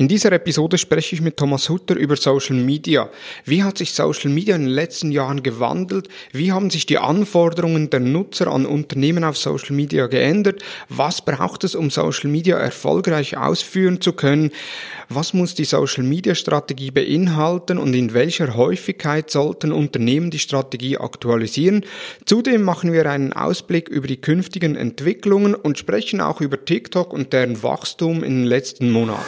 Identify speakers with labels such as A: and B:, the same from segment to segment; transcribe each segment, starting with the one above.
A: In dieser Episode spreche ich mit Thomas Hutter über Social Media. Wie hat sich Social Media in den letzten Jahren gewandelt? Wie haben sich die Anforderungen der Nutzer an Unternehmen auf Social Media geändert? Was braucht es, um Social Media erfolgreich ausführen zu können? Was muss die Social Media Strategie beinhalten und in welcher Häufigkeit sollten Unternehmen die Strategie aktualisieren? Zudem machen wir einen Ausblick über die künftigen Entwicklungen und sprechen auch über TikTok und deren Wachstum in den letzten Monaten.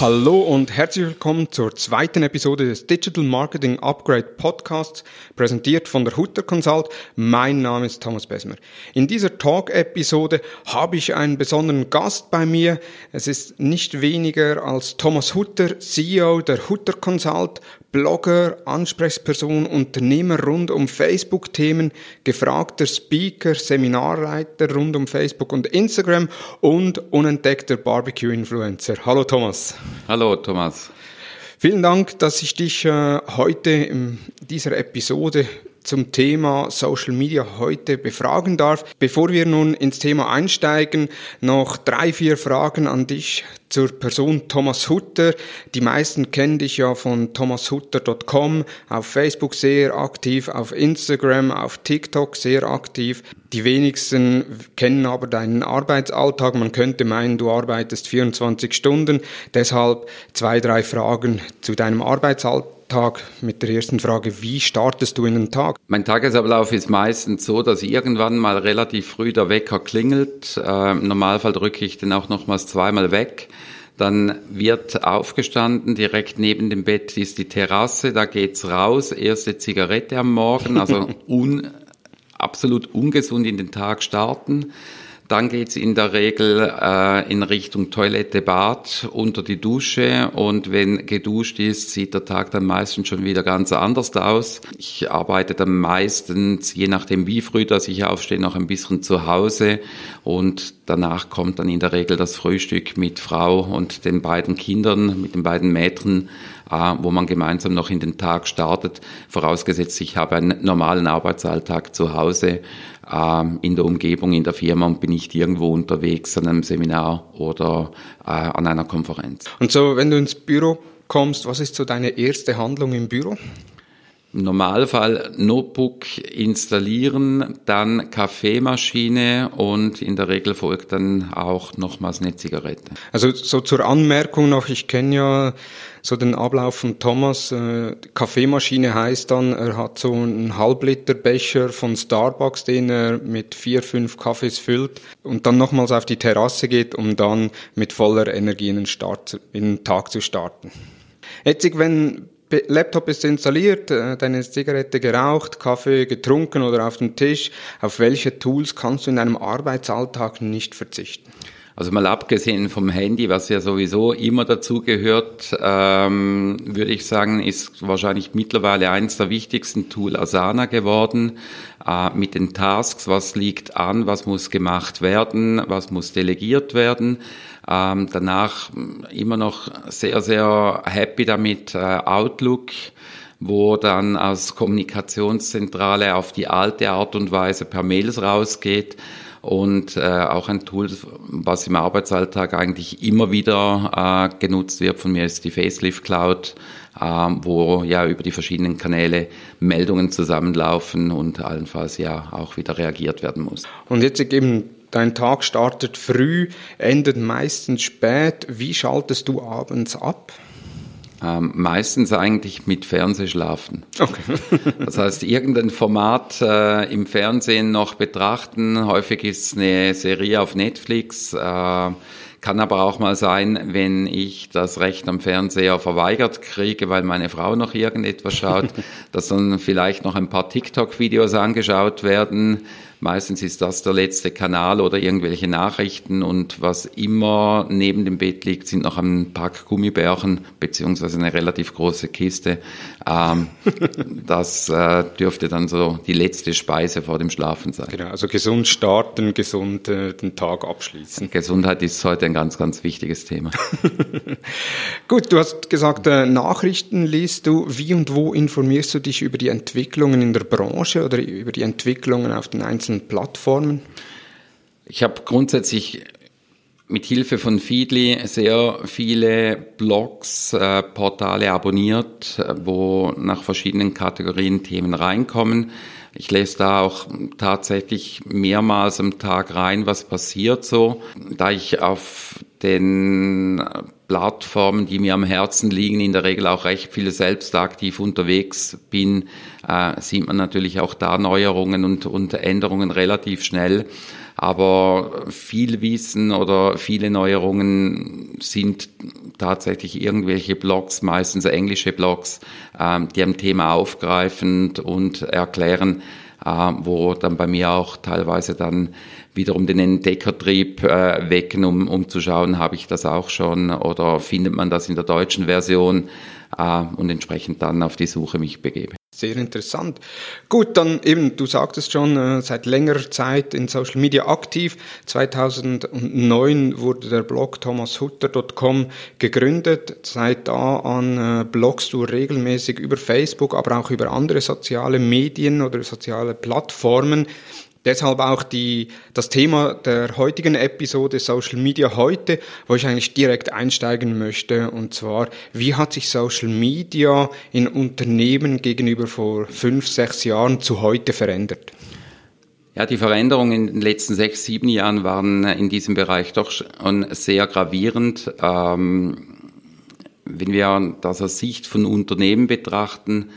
A: Hallo und herzlich willkommen zur zweiten Episode des Digital Marketing Upgrade Podcasts, präsentiert von der Hutter Consult. Mein Name ist Thomas Besmer. In dieser Talk-Episode habe ich einen besonderen Gast bei mir. Es ist nicht weniger als Thomas Hutter, CEO der Hutter Consult, Blogger, Ansprechperson, Unternehmer rund um Facebook-Themen, gefragter Speaker, Seminarleiter rund um Facebook und Instagram und unentdeckter Barbecue-Influencer. Hallo Thomas.
B: Hallo Thomas.
A: Vielen Dank, dass ich dich äh, heute in dieser Episode zum Thema Social Media heute befragen darf. Bevor wir nun ins Thema einsteigen, noch drei, vier Fragen an dich zur Person Thomas Hutter. Die meisten kennen dich ja von thomashutter.com, auf Facebook sehr aktiv, auf Instagram, auf TikTok sehr aktiv. Die wenigsten kennen aber deinen Arbeitsalltag. Man könnte meinen, du arbeitest 24 Stunden. Deshalb zwei, drei Fragen zu deinem Arbeitsalltag Tag mit der ersten Frage, wie startest du in den Tag?
B: Mein Tagesablauf ist meistens so, dass irgendwann mal relativ früh der Wecker klingelt. Äh, Im Normalfall drücke ich den auch nochmals zweimal weg. Dann wird aufgestanden, direkt neben dem Bett ist die Terrasse, da geht's raus, erste Zigarette am Morgen, also un, absolut ungesund in den Tag starten. Dann geht's in der Regel äh, in Richtung Toilette, Bad, unter die Dusche und wenn geduscht ist, sieht der Tag dann meistens schon wieder ganz anders aus. Ich arbeite dann meistens, je nachdem wie früh dass ich aufstehe, noch ein bisschen zu Hause und danach kommt dann in der Regel das Frühstück mit Frau und den beiden Kindern, mit den beiden Mädchen wo man gemeinsam noch in den Tag startet, vorausgesetzt ich habe einen normalen Arbeitsalltag zu Hause in der Umgebung, in der Firma und bin nicht irgendwo unterwegs an einem Seminar oder äh, an einer Konferenz.
A: Und so, wenn du ins Büro kommst, was ist so deine erste Handlung im Büro?
B: Normalfall Notebook installieren, dann Kaffeemaschine und in der Regel folgt dann auch nochmals eine Zigarette.
A: Also so zur Anmerkung noch, ich kenne ja so den Ablauf von Thomas. Äh, Kaffeemaschine heißt dann, er hat so einen Halbliterbecher von Starbucks, den er mit vier, fünf Kaffees füllt und dann nochmals auf die Terrasse geht, um dann mit voller Energie in den, Start, in den Tag zu starten. Jetzt, wenn Laptop ist installiert, äh, deine Zigarette geraucht, Kaffee getrunken oder auf dem Tisch. Auf welche Tools kannst du in deinem Arbeitsalltag nicht verzichten?
B: Also mal abgesehen vom Handy, was ja sowieso immer dazu gehört, ähm, würde ich sagen, ist wahrscheinlich mittlerweile eines der wichtigsten Tool Asana geworden. Äh, mit den Tasks, was liegt an, was muss gemacht werden, was muss delegiert werden. Ähm, danach immer noch sehr, sehr happy damit äh, Outlook wo dann als Kommunikationszentrale auf die alte Art und Weise per Mails rausgeht und äh, auch ein Tool, was im Arbeitsalltag eigentlich immer wieder äh, genutzt wird von mir, ist die Facelift Cloud, äh, wo ja über die verschiedenen Kanäle Meldungen zusammenlaufen und allenfalls ja auch wieder reagiert werden muss.
A: Und jetzt eben Dein Tag startet früh, endet meistens spät. Wie schaltest du abends ab?
B: Ähm, meistens eigentlich mit Fernsehschlafen. Okay. das heißt, irgendein Format äh, im Fernsehen noch betrachten. Häufig ist es eine Serie auf Netflix. Äh, kann aber auch mal sein, wenn ich das Recht am Fernseher verweigert kriege, weil meine Frau noch irgendetwas schaut, dass dann vielleicht noch ein paar TikTok-Videos angeschaut werden Meistens ist das der letzte Kanal oder irgendwelche Nachrichten und was immer neben dem Bett liegt, sind noch ein Pack Gummibärchen beziehungsweise eine relativ große Kiste. Ähm, das äh, dürfte dann so die letzte Speise vor dem Schlafen sein.
A: Genau, also gesund starten, gesund äh, den Tag abschließen.
B: Gesundheit ist heute ein ganz, ganz wichtiges Thema.
A: Gut, du hast gesagt, äh, Nachrichten liest du. Wie und wo informierst du dich über die Entwicklungen in der Branche oder über die Entwicklungen auf den einzelnen Plattformen?
B: Ich habe grundsätzlich mit Hilfe von Feedly sehr viele Blogs, äh, Portale abonniert, äh, wo nach verschiedenen Kategorien Themen reinkommen. Ich lese da auch tatsächlich mehrmals am Tag rein, was passiert so. Da ich auf den Plattformen, die mir am Herzen liegen, in der Regel auch recht viel selbst aktiv unterwegs bin, äh, sieht man natürlich auch da Neuerungen und, und Änderungen relativ schnell. Aber viel Wissen oder viele Neuerungen sind tatsächlich irgendwelche Blogs, meistens englische Blogs, ähm, die ein Thema aufgreifen und erklären, äh, wo dann bei mir auch teilweise dann wiederum den Entdeckertrieb äh, wecken, um, um zu schauen, habe ich das auch schon oder findet man das in der deutschen Version äh, und entsprechend dann auf die Suche mich begebe.
A: Sehr interessant. Gut, dann eben, du sagtest schon, äh, seit längerer Zeit in Social Media aktiv. 2009 wurde der Blog thomashutter.com gegründet. Seit da an äh, blogst du regelmäßig über Facebook, aber auch über andere soziale Medien oder soziale Plattformen. Deshalb auch die, das Thema der heutigen Episode Social Media heute, wo ich eigentlich direkt einsteigen möchte. Und zwar, wie hat sich Social Media in Unternehmen gegenüber vor fünf, sechs Jahren zu heute verändert?
B: Ja, die Veränderungen in den letzten sechs, sieben Jahren waren in diesem Bereich doch schon sehr gravierend. Ähm, wenn wir das aus Sicht von Unternehmen betrachten,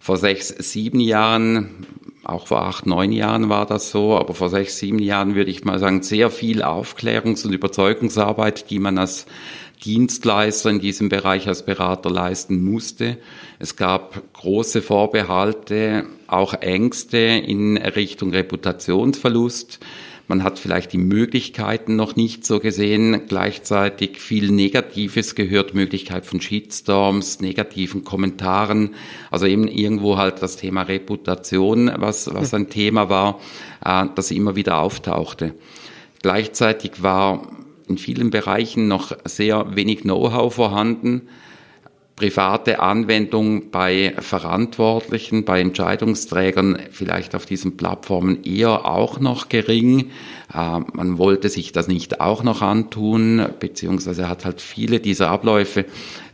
B: vor sechs, sieben Jahren auch vor acht, neun Jahren war das so, aber vor sechs, sieben Jahren würde ich mal sagen, sehr viel Aufklärungs- und Überzeugungsarbeit, die man als Dienstleister in diesem Bereich als Berater leisten musste. Es gab große Vorbehalte, auch Ängste in Richtung Reputationsverlust. Man hat vielleicht die Möglichkeiten noch nicht so gesehen, gleichzeitig viel Negatives gehört, Möglichkeit von Shitstorms, negativen Kommentaren, also eben irgendwo halt das Thema Reputation, was, was ein Thema war, äh, das immer wieder auftauchte. Gleichzeitig war in vielen Bereichen noch sehr wenig Know-how vorhanden private Anwendung bei Verantwortlichen, bei Entscheidungsträgern vielleicht auf diesen Plattformen eher auch noch gering. Äh, man wollte sich das nicht auch noch antun, beziehungsweise hat halt viele dieser Abläufe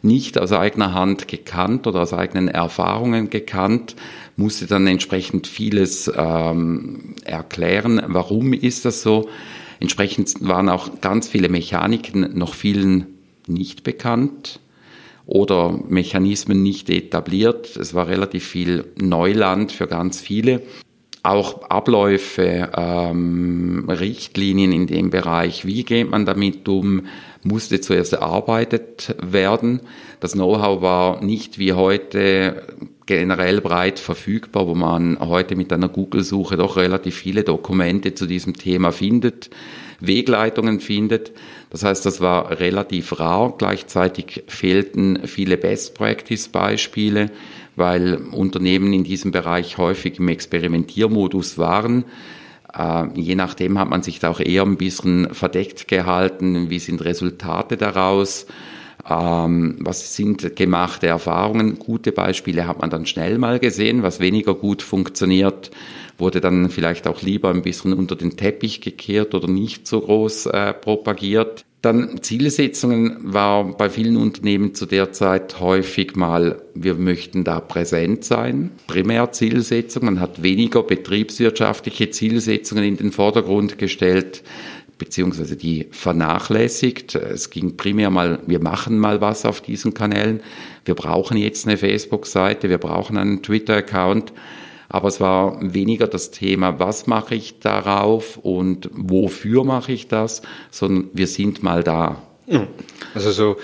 B: nicht aus eigener Hand gekannt oder aus eigenen Erfahrungen gekannt, musste dann entsprechend vieles ähm, erklären, warum ist das so. Entsprechend waren auch ganz viele Mechaniken noch vielen nicht bekannt oder Mechanismen nicht etabliert. Es war relativ viel Neuland für ganz viele. Auch Abläufe, ähm, Richtlinien in dem Bereich, wie geht man damit um, musste zuerst erarbeitet werden. Das Know-how war nicht wie heute generell breit verfügbar, wo man heute mit einer Google-Suche doch relativ viele Dokumente zu diesem Thema findet. Wegleitungen findet. Das heißt, das war relativ rar. Gleichzeitig fehlten viele Best-Practice-Beispiele, weil Unternehmen in diesem Bereich häufig im Experimentiermodus waren. Äh, je nachdem hat man sich da auch eher ein bisschen verdeckt gehalten. Wie sind Resultate daraus? Ähm, was sind gemachte Erfahrungen? Gute Beispiele hat man dann schnell mal gesehen. Was weniger gut funktioniert, wurde dann vielleicht auch lieber ein bisschen unter den Teppich gekehrt oder nicht so groß äh, propagiert. Dann Zielsetzungen war bei vielen Unternehmen zu der Zeit häufig mal, wir möchten da präsent sein. Primärzielsetzung, man hat weniger betriebswirtschaftliche Zielsetzungen in den Vordergrund gestellt beziehungsweise die vernachlässigt. Es ging primär mal, wir machen mal was auf diesen Kanälen. Wir brauchen jetzt eine Facebook-Seite, wir brauchen einen Twitter-Account. Aber es war weniger das Thema, was mache ich darauf und wofür mache ich das, sondern wir sind mal da.
A: Also so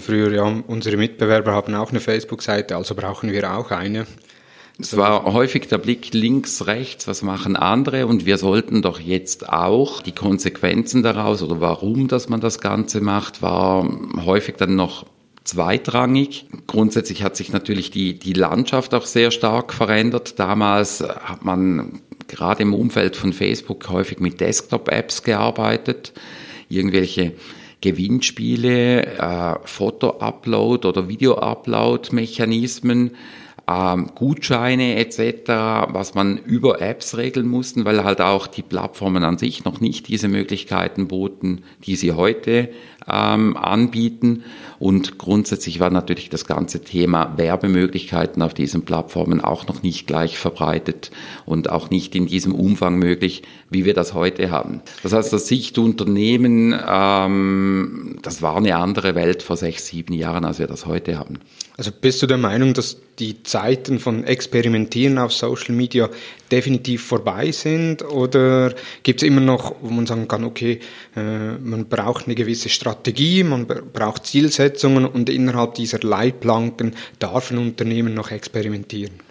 A: früher, ja, unsere Mitbewerber haben auch eine Facebook-Seite, also brauchen wir auch eine.
B: Es war häufig der Blick links, rechts, was machen andere und wir sollten doch jetzt auch die Konsequenzen daraus oder warum, dass man das Ganze macht, war häufig dann noch zweitrangig. Grundsätzlich hat sich natürlich die, die Landschaft auch sehr stark verändert. Damals hat man gerade im Umfeld von Facebook häufig mit Desktop-Apps gearbeitet, irgendwelche Gewinnspiele, äh, Foto-Upload oder Video-Upload-Mechanismen ähm, Gutscheine etc., was man über Apps regeln mussten, weil halt auch die Plattformen an sich noch nicht diese Möglichkeiten boten, die sie heute ähm, anbieten. Und grundsätzlich war natürlich das ganze Thema Werbemöglichkeiten auf diesen Plattformen auch noch nicht gleich verbreitet und auch nicht in diesem Umfang möglich, wie wir das heute haben. Das heißt, das Sichtunternehmen, ähm, das war eine andere Welt vor sechs, sieben Jahren, als wir das heute haben.
A: Also bist du der Meinung, dass die Zeiten von Experimentieren auf Social Media definitiv vorbei sind? Oder gibt es immer noch, wo man sagen kann, okay, äh, man braucht eine gewisse Strategie, man braucht Zielsetzungen und innerhalb dieser Leitplanken darf ein Unternehmen noch experimentieren?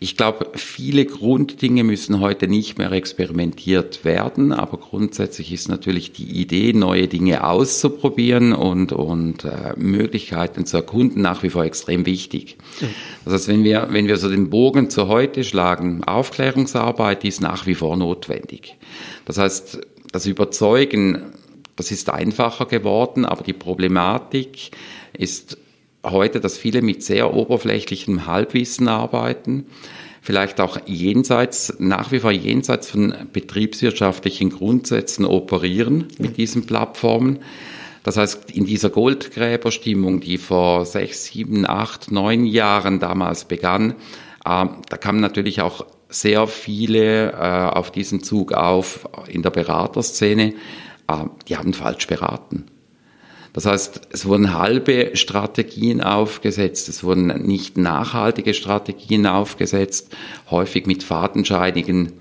B: Ich glaube, viele Grunddinge müssen heute nicht mehr experimentiert werden, aber grundsätzlich ist natürlich die Idee, neue Dinge auszuprobieren und, und äh, Möglichkeiten zu erkunden, nach wie vor extrem wichtig. Mhm. Das heißt, wenn wir, wenn wir so den Bogen zu heute schlagen, Aufklärungsarbeit ist nach wie vor notwendig. Das heißt, das Überzeugen, das ist einfacher geworden, aber die Problematik ist heute, dass viele mit sehr oberflächlichem Halbwissen arbeiten, vielleicht auch jenseits, nach wie vor jenseits von betriebswirtschaftlichen Grundsätzen operieren mit diesen Plattformen. Das heißt, in dieser Goldgräberstimmung, die vor sechs, sieben, acht, neun Jahren damals begann, äh, da kamen natürlich auch sehr viele äh, auf diesen Zug auf in der Beraterszene. Äh, die haben falsch beraten. Das heißt, es wurden halbe Strategien aufgesetzt, es wurden nicht nachhaltige Strategien aufgesetzt, häufig mit fadenscheinigen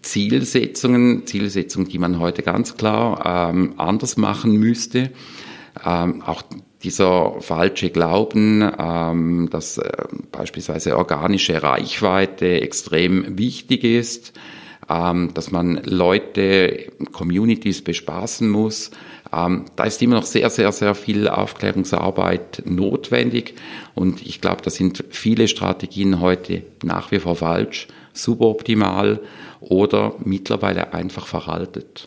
B: Zielsetzungen, Zielsetzungen, die man heute ganz klar ähm, anders machen müsste. Ähm, auch dieser falsche Glauben, ähm, dass äh, beispielsweise organische Reichweite extrem wichtig ist, ähm, dass man Leute, Communities bespaßen muss, ähm, da ist immer noch sehr, sehr, sehr viel Aufklärungsarbeit notwendig und ich glaube, da sind viele Strategien heute nach wie vor falsch, suboptimal oder mittlerweile einfach veraltet.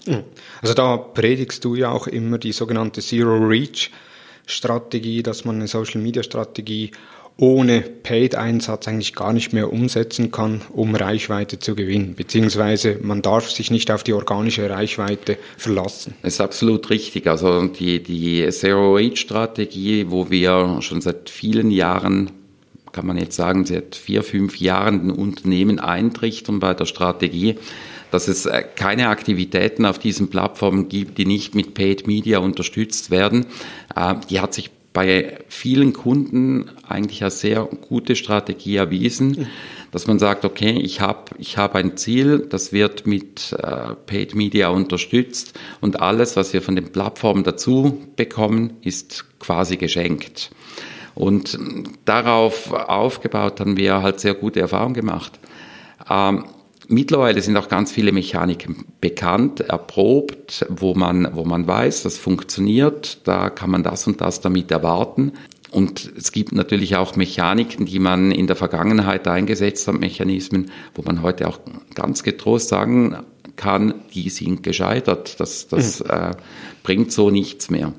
A: Also da predigst du ja auch immer die sogenannte Zero Reach Strategie, dass man eine Social Media Strategie ohne Paid-Einsatz eigentlich gar nicht mehr umsetzen kann, um Reichweite zu gewinnen. Beziehungsweise man darf sich nicht auf die organische Reichweite verlassen.
B: Das ist absolut richtig. Also die, die Zero-Rate-Strategie, wo wir schon seit vielen Jahren kann man jetzt sagen, seit vier, fünf Jahren den Unternehmen eintrichtern bei der Strategie, dass es äh, keine Aktivitäten auf diesen Plattformen gibt, die nicht mit Paid Media unterstützt werden. Äh, die hat sich bei vielen Kunden eigentlich eine sehr gute Strategie erwiesen, dass man sagt, okay, ich habe ich hab ein Ziel, das wird mit äh, Paid Media unterstützt und alles, was wir von den Plattformen dazu bekommen, ist quasi geschenkt. Und darauf aufgebaut haben wir halt sehr gute Erfahrungen gemacht. Ähm, Mittlerweile sind auch ganz viele Mechaniken bekannt, erprobt, wo man, wo man weiß, das funktioniert, da kann man das und das damit erwarten. Und es gibt natürlich auch Mechaniken, die man in der Vergangenheit eingesetzt hat, Mechanismen, wo man heute auch ganz getrost sagen kann, die sind gescheitert. Das, das mhm. äh, bringt so nichts mehr.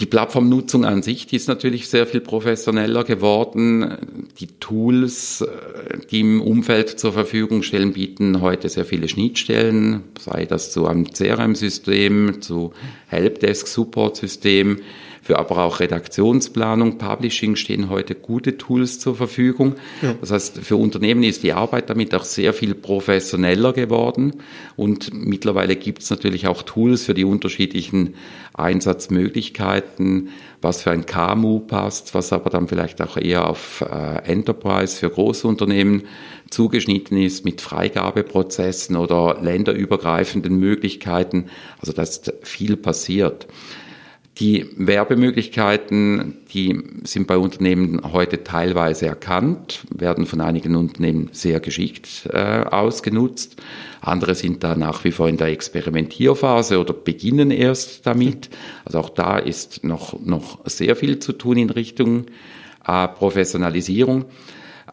B: Die Plattformnutzung an sich, die ist natürlich sehr viel professioneller geworden. Die Tools, äh, die im Umfeld zur Verfügung stellen, bieten heute sehr viele Schnittstellen, sei das zu einem CRM-System, zu Helpdesk-Support-System, für aber auch Redaktionsplanung, Publishing stehen heute gute Tools zur Verfügung. Ja. Das heißt, für Unternehmen ist die Arbeit damit auch sehr viel professioneller geworden und mittlerweile gibt es natürlich auch Tools für die unterschiedlichen Einsatzmöglichkeiten, was für ein KMU passt, was aber dann vielleicht auch eher auf äh, Enterprise für große Unternehmen zugeschnitten ist mit Freigabeprozessen oder länderübergreifenden Möglichkeiten. Also da ist viel passiert. Die Werbemöglichkeiten, die sind bei Unternehmen heute teilweise erkannt, werden von einigen Unternehmen sehr geschickt äh, ausgenutzt. Andere sind da nach wie vor in der Experimentierphase oder beginnen erst damit. Also auch da ist noch, noch sehr viel zu tun in Richtung äh, Professionalisierung.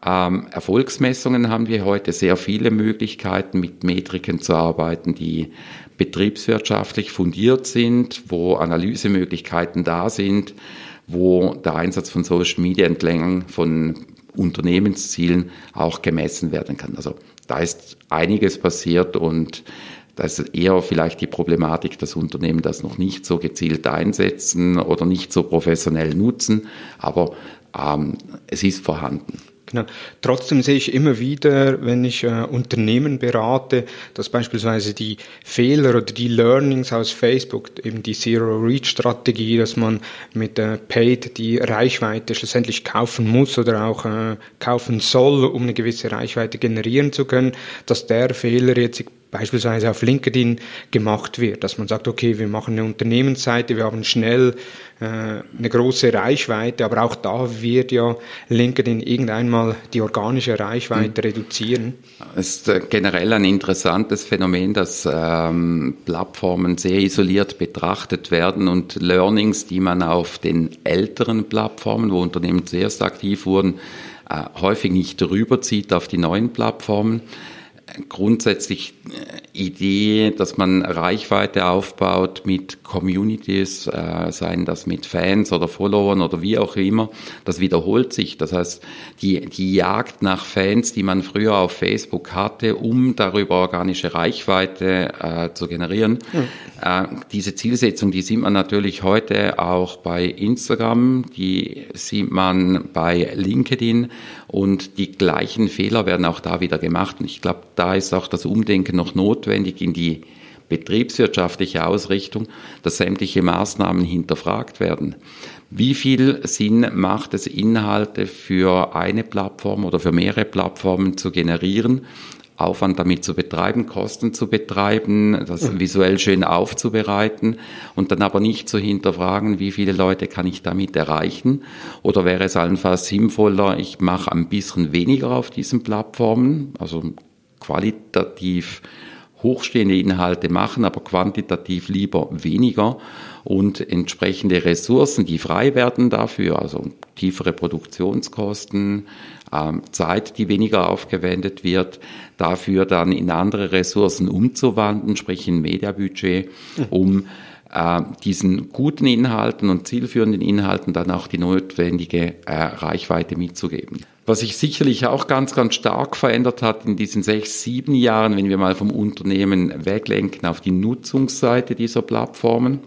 B: Ähm, Erfolgsmessungen haben wir heute sehr viele Möglichkeiten, mit Metriken zu arbeiten, die betriebswirtschaftlich fundiert sind, wo Analysemöglichkeiten da sind, wo der Einsatz von Social Media entlang von Unternehmenszielen auch gemessen werden kann. Also da ist einiges passiert und da ist eher vielleicht die Problematik, dass Unternehmen das noch nicht so gezielt einsetzen oder nicht so professionell nutzen, aber ähm, es ist vorhanden.
A: Genau. Trotzdem sehe ich immer wieder, wenn ich äh, Unternehmen berate, dass beispielsweise die Fehler oder die Learnings aus Facebook, eben die Zero-Reach-Strategie, dass man mit äh, Paid die Reichweite schlussendlich kaufen muss oder auch äh, kaufen soll, um eine gewisse Reichweite generieren zu können, dass der Fehler jetzt beispielsweise auf LinkedIn gemacht wird, dass man sagt, okay, wir machen eine Unternehmensseite, wir haben schnell äh, eine große Reichweite, aber auch da wird ja LinkedIn irgendwann mal die organische Reichweite mhm. reduzieren.
B: Es ist äh, generell ein interessantes Phänomen, dass ähm, Plattformen sehr isoliert betrachtet werden und Learnings, die man auf den älteren Plattformen, wo Unternehmen zuerst aktiv wurden, äh, häufig nicht rüberzieht auf die neuen Plattformen grundsätzlich äh, Idee, dass man Reichweite aufbaut mit Communities, äh, seien das mit Fans oder Followern oder wie auch immer, das wiederholt sich. Das heißt, die, die Jagd nach Fans, die man früher auf Facebook hatte, um darüber organische Reichweite äh, zu generieren, mhm. äh, diese Zielsetzung, die sieht man natürlich heute auch bei Instagram, die sieht man bei LinkedIn und die gleichen Fehler werden auch da wieder gemacht. Und ich glaube, da ist auch das Umdenken noch notwendig in die betriebswirtschaftliche Ausrichtung, dass sämtliche Maßnahmen hinterfragt werden. Wie viel Sinn macht es, Inhalte für eine Plattform oder für mehrere Plattformen zu generieren? Aufwand damit zu betreiben, Kosten zu betreiben, das visuell schön aufzubereiten und dann aber nicht zu hinterfragen, wie viele Leute kann ich damit erreichen? Oder wäre es allenfalls sinnvoller, ich mache ein bisschen weniger auf diesen Plattformen, also qualitativ hochstehende Inhalte machen, aber quantitativ lieber weniger und entsprechende Ressourcen, die frei werden dafür, also tiefere Produktionskosten, Zeit, die weniger aufgewendet wird, dafür dann in andere Ressourcen umzuwandeln, sprich in Mediabudget, um äh, diesen guten Inhalten und zielführenden Inhalten dann auch die notwendige äh, Reichweite mitzugeben. Was sich sicherlich auch ganz, ganz stark verändert hat in diesen sechs, sieben Jahren, wenn wir mal vom Unternehmen weglenken auf die Nutzungsseite dieser Plattformen.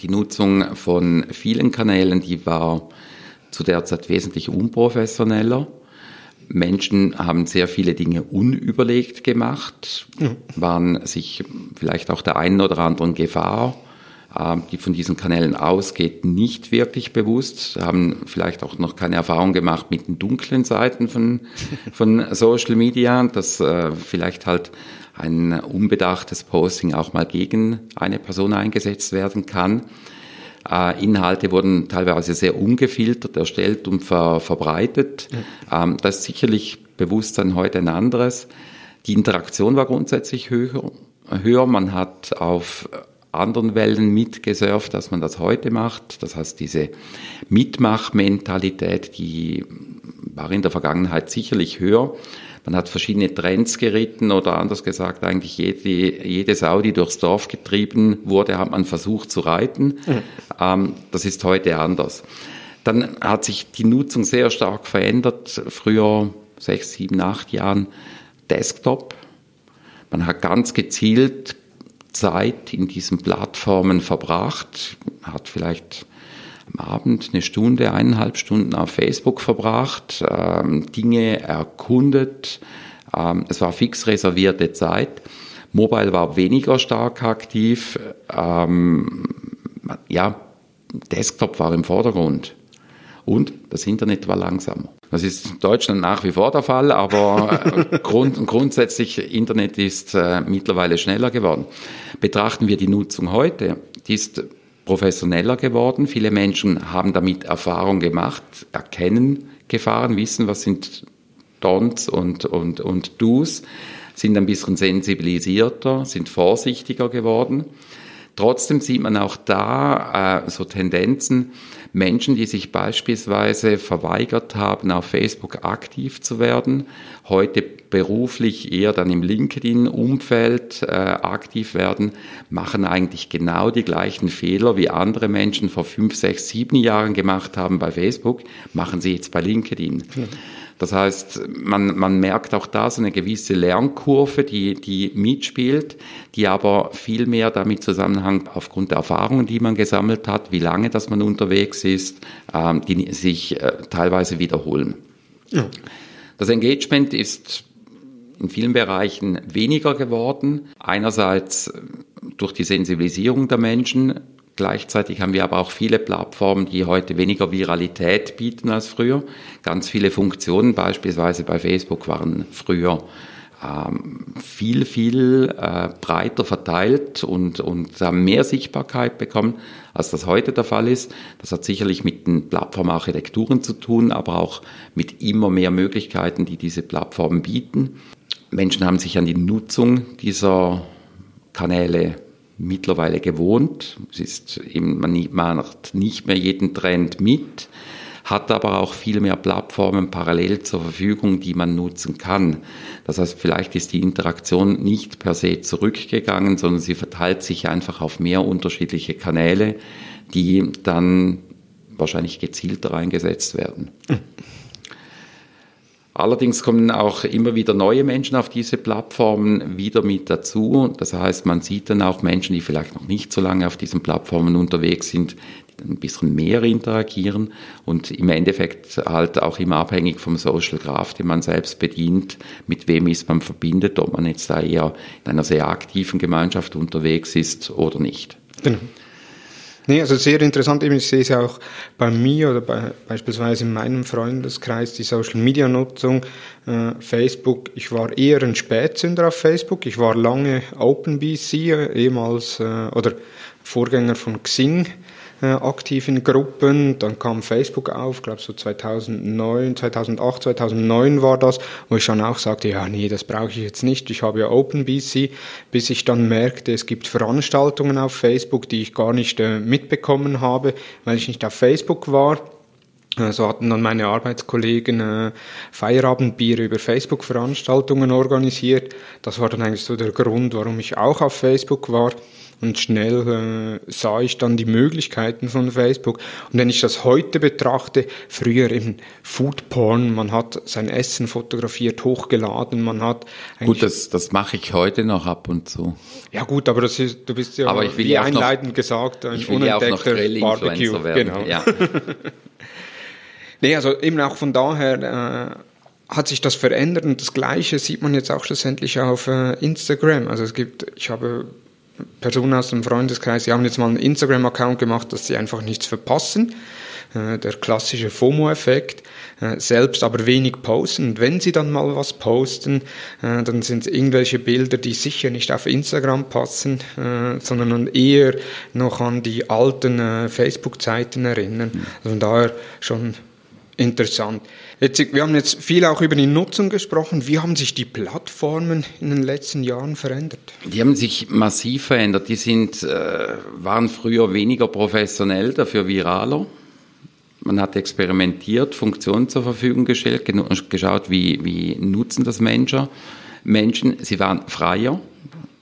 B: Die Nutzung von vielen Kanälen, die war zu der Zeit wesentlich unprofessioneller. Menschen haben sehr viele Dinge unüberlegt gemacht, waren sich vielleicht auch der einen oder anderen Gefahr, äh, die von diesen Kanälen ausgeht, nicht wirklich bewusst, haben vielleicht auch noch keine Erfahrung gemacht mit den dunklen Seiten von, von Social Media, dass äh, vielleicht halt ein unbedachtes Posting auch mal gegen eine Person eingesetzt werden kann. Äh, Inhalte wurden teilweise sehr ungefiltert erstellt und ver verbreitet. Ja. Ähm, das ist sicherlich Bewusstsein heute ein anderes. Die Interaktion war grundsätzlich höher. höher. Man hat auf anderen Wellen mitgesurft, als man das heute macht. Das heißt, diese Mitmachmentalität, die war in der Vergangenheit sicherlich höher. Man hat verschiedene Trends geritten oder anders gesagt, eigentlich jede, jede Sau, die durchs Dorf getrieben wurde, hat man versucht zu reiten. Mhm. Ähm, das ist heute anders. Dann hat sich die Nutzung sehr stark verändert. Früher, sechs, sieben, acht Jahren, Desktop. Man hat ganz gezielt Zeit in diesen Plattformen verbracht, hat vielleicht Abend eine Stunde, eineinhalb Stunden auf Facebook verbracht, ähm, Dinge erkundet. Ähm, es war fix reservierte Zeit. Mobile war weniger stark aktiv. Ähm, ja, Desktop war im Vordergrund. Und das Internet war langsamer. Das ist in Deutschland nach wie vor der Fall, aber äh, grund, grundsätzlich Internet ist äh, mittlerweile schneller geworden. Betrachten wir die Nutzung heute, die ist professioneller geworden. Viele Menschen haben damit Erfahrung gemacht, erkennen Gefahren, wissen, was sind Don'ts und, und, und Do's, sind ein bisschen sensibilisierter, sind vorsichtiger geworden. Trotzdem sieht man auch da äh, so Tendenzen, Menschen, die sich beispielsweise verweigert haben, auf Facebook aktiv zu werden, heute beruflich eher dann im LinkedIn-Umfeld äh, aktiv werden, machen eigentlich genau die gleichen Fehler, wie andere Menschen vor fünf, sechs, sieben Jahren gemacht haben bei Facebook, machen sie jetzt bei LinkedIn. Mhm. Das heißt, man, man merkt auch da so eine gewisse Lernkurve, die, die mitspielt, die aber viel mehr damit zusammenhängt aufgrund der Erfahrungen, die man gesammelt hat, wie lange dass man unterwegs ist, ähm, die sich äh, teilweise wiederholen. Ja. Das Engagement ist in vielen Bereichen weniger geworden. Einerseits durch die Sensibilisierung der Menschen, Gleichzeitig haben wir aber auch viele Plattformen, die heute weniger Viralität bieten als früher. Ganz viele Funktionen, beispielsweise bei Facebook, waren früher ähm, viel, viel äh, breiter verteilt und, und haben mehr Sichtbarkeit bekommen, als das heute der Fall ist. Das hat sicherlich mit den Plattformarchitekturen zu tun, aber auch mit immer mehr Möglichkeiten, die diese Plattformen bieten. Menschen haben sich an die Nutzung dieser Kanäle mittlerweile gewohnt. Es ist eben, man macht nicht mehr jeden Trend mit, hat aber auch viel mehr Plattformen parallel zur Verfügung, die man nutzen kann. Das heißt, vielleicht ist die Interaktion nicht per se zurückgegangen, sondern sie verteilt sich einfach auf mehr unterschiedliche Kanäle, die dann wahrscheinlich gezielter eingesetzt werden. Allerdings kommen auch immer wieder neue Menschen auf diese Plattformen wieder mit dazu. Das heißt, man sieht dann auch Menschen, die vielleicht noch nicht so lange auf diesen Plattformen unterwegs sind, die ein bisschen mehr interagieren und im Endeffekt halt auch immer abhängig vom Social Graph, den man selbst bedient, mit wem ist man verbindet, ob man jetzt da eher in einer sehr aktiven Gemeinschaft unterwegs ist oder nicht. Genau.
A: Nee, also sehr interessant. ich sehe es auch bei mir oder bei, beispielsweise in meinem Freundeskreis, die Social Media Nutzung, äh, Facebook. Ich war eher ein Spätzünder auf Facebook. Ich war lange OpenBC, ehemals, äh, oder Vorgänger von Xing aktiv in Gruppen. Dann kam Facebook auf, glaube so 2009, 2008, 2009 war das, wo ich schon auch sagte, ja nee, das brauche ich jetzt nicht. Ich habe ja OpenBC, bis ich dann merkte, es gibt Veranstaltungen auf Facebook, die ich gar nicht äh, mitbekommen habe, weil ich nicht auf Facebook war. Äh, so hatten dann meine Arbeitskollegen äh, Feierabendbier über Facebook-Veranstaltungen organisiert. Das war dann eigentlich so der Grund, warum ich auch auf Facebook war. Und schnell äh, sah ich dann die Möglichkeiten von Facebook. Und wenn ich das heute betrachte, früher im Foodporn, man hat sein Essen fotografiert, hochgeladen, man hat
B: Gut, das, das mache ich heute noch ab und zu.
A: Ja gut, aber das ist, du bist ja,
B: aber ich will
A: wie
B: ja
A: einleitend
B: noch,
A: gesagt,
B: ein ich will ja auch noch Barbecue. Werden. Genau. Ja.
A: nee, also eben auch von daher... Äh, hat sich das verändert und das Gleiche sieht man jetzt auch schlussendlich auf äh, Instagram. Also es gibt, ich habe Personen aus dem Freundeskreis, die haben jetzt mal einen Instagram-Account gemacht, dass sie einfach nichts verpassen. Äh, der klassische FOMO-Effekt, äh, selbst aber wenig posten. Und wenn sie dann mal was posten, äh, dann sind es irgendwelche Bilder, die sicher nicht auf Instagram passen, sondern eher noch an die alten Facebook-Zeiten erinnern. Also von daher schon interessant. Jetzt, wir haben jetzt viel auch über die Nutzung gesprochen. Wie haben sich die Plattformen in den letzten Jahren verändert?
B: Die haben sich massiv verändert. Die sind, äh, waren früher weniger professionell, dafür viraler. Man hat experimentiert, Funktionen zur Verfügung gestellt, geschaut, wie, wie nutzen das Menschen. Menschen, sie waren freier,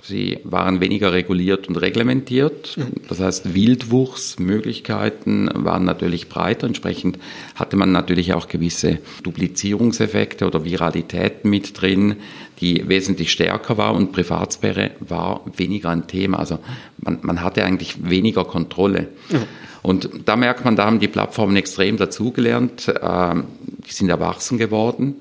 B: Sie waren weniger reguliert und reglementiert. Das heißt, Wildwuchsmöglichkeiten waren natürlich breiter. Entsprechend hatte man natürlich auch gewisse Duplizierungseffekte oder Viralitäten mit drin, die wesentlich stärker war und Privatsphäre war weniger ein Thema. Also man, man hatte eigentlich weniger Kontrolle. Ja. Und da merkt man, da haben die Plattformen extrem dazugelernt. Ähm, die sind erwachsen geworden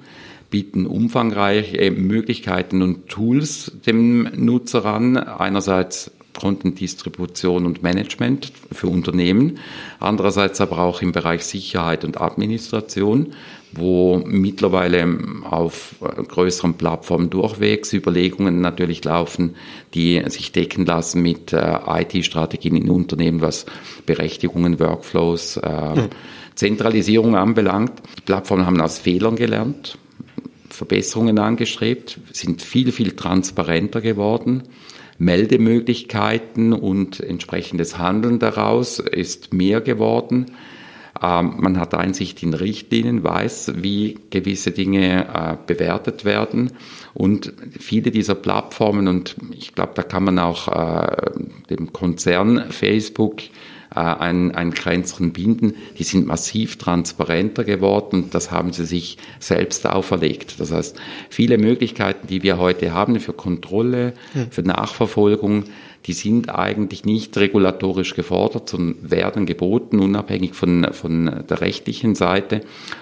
B: bieten umfangreiche Möglichkeiten und Tools dem Nutzer an. Einerseits Content-Distribution und Management für Unternehmen. Andererseits aber auch im Bereich Sicherheit und Administration, wo mittlerweile auf größeren Plattformen durchwegs Überlegungen natürlich laufen, die sich decken lassen mit äh, IT-Strategien in Unternehmen, was Berechtigungen, Workflows, äh, mhm. Zentralisierung anbelangt. Die Plattformen haben aus Fehlern gelernt Verbesserungen angestrebt, sind viel, viel transparenter geworden. Meldemöglichkeiten und entsprechendes Handeln daraus ist mehr geworden. Ähm, man hat Einsicht in Richtlinien, weiß, wie gewisse Dinge äh, bewertet werden. Und viele dieser Plattformen, und ich glaube, da kann man auch äh, dem Konzern Facebook äh, einen, einen kleineren binden, die sind massiv transparenter geworden. Das haben sie sich selbst auferlegt. Das heißt, viele Möglichkeiten, die wir heute haben für Kontrolle, für Nachverfolgung, die sind eigentlich nicht regulatorisch gefordert, sondern werden geboten, unabhängig von, von der rechtlichen Seite.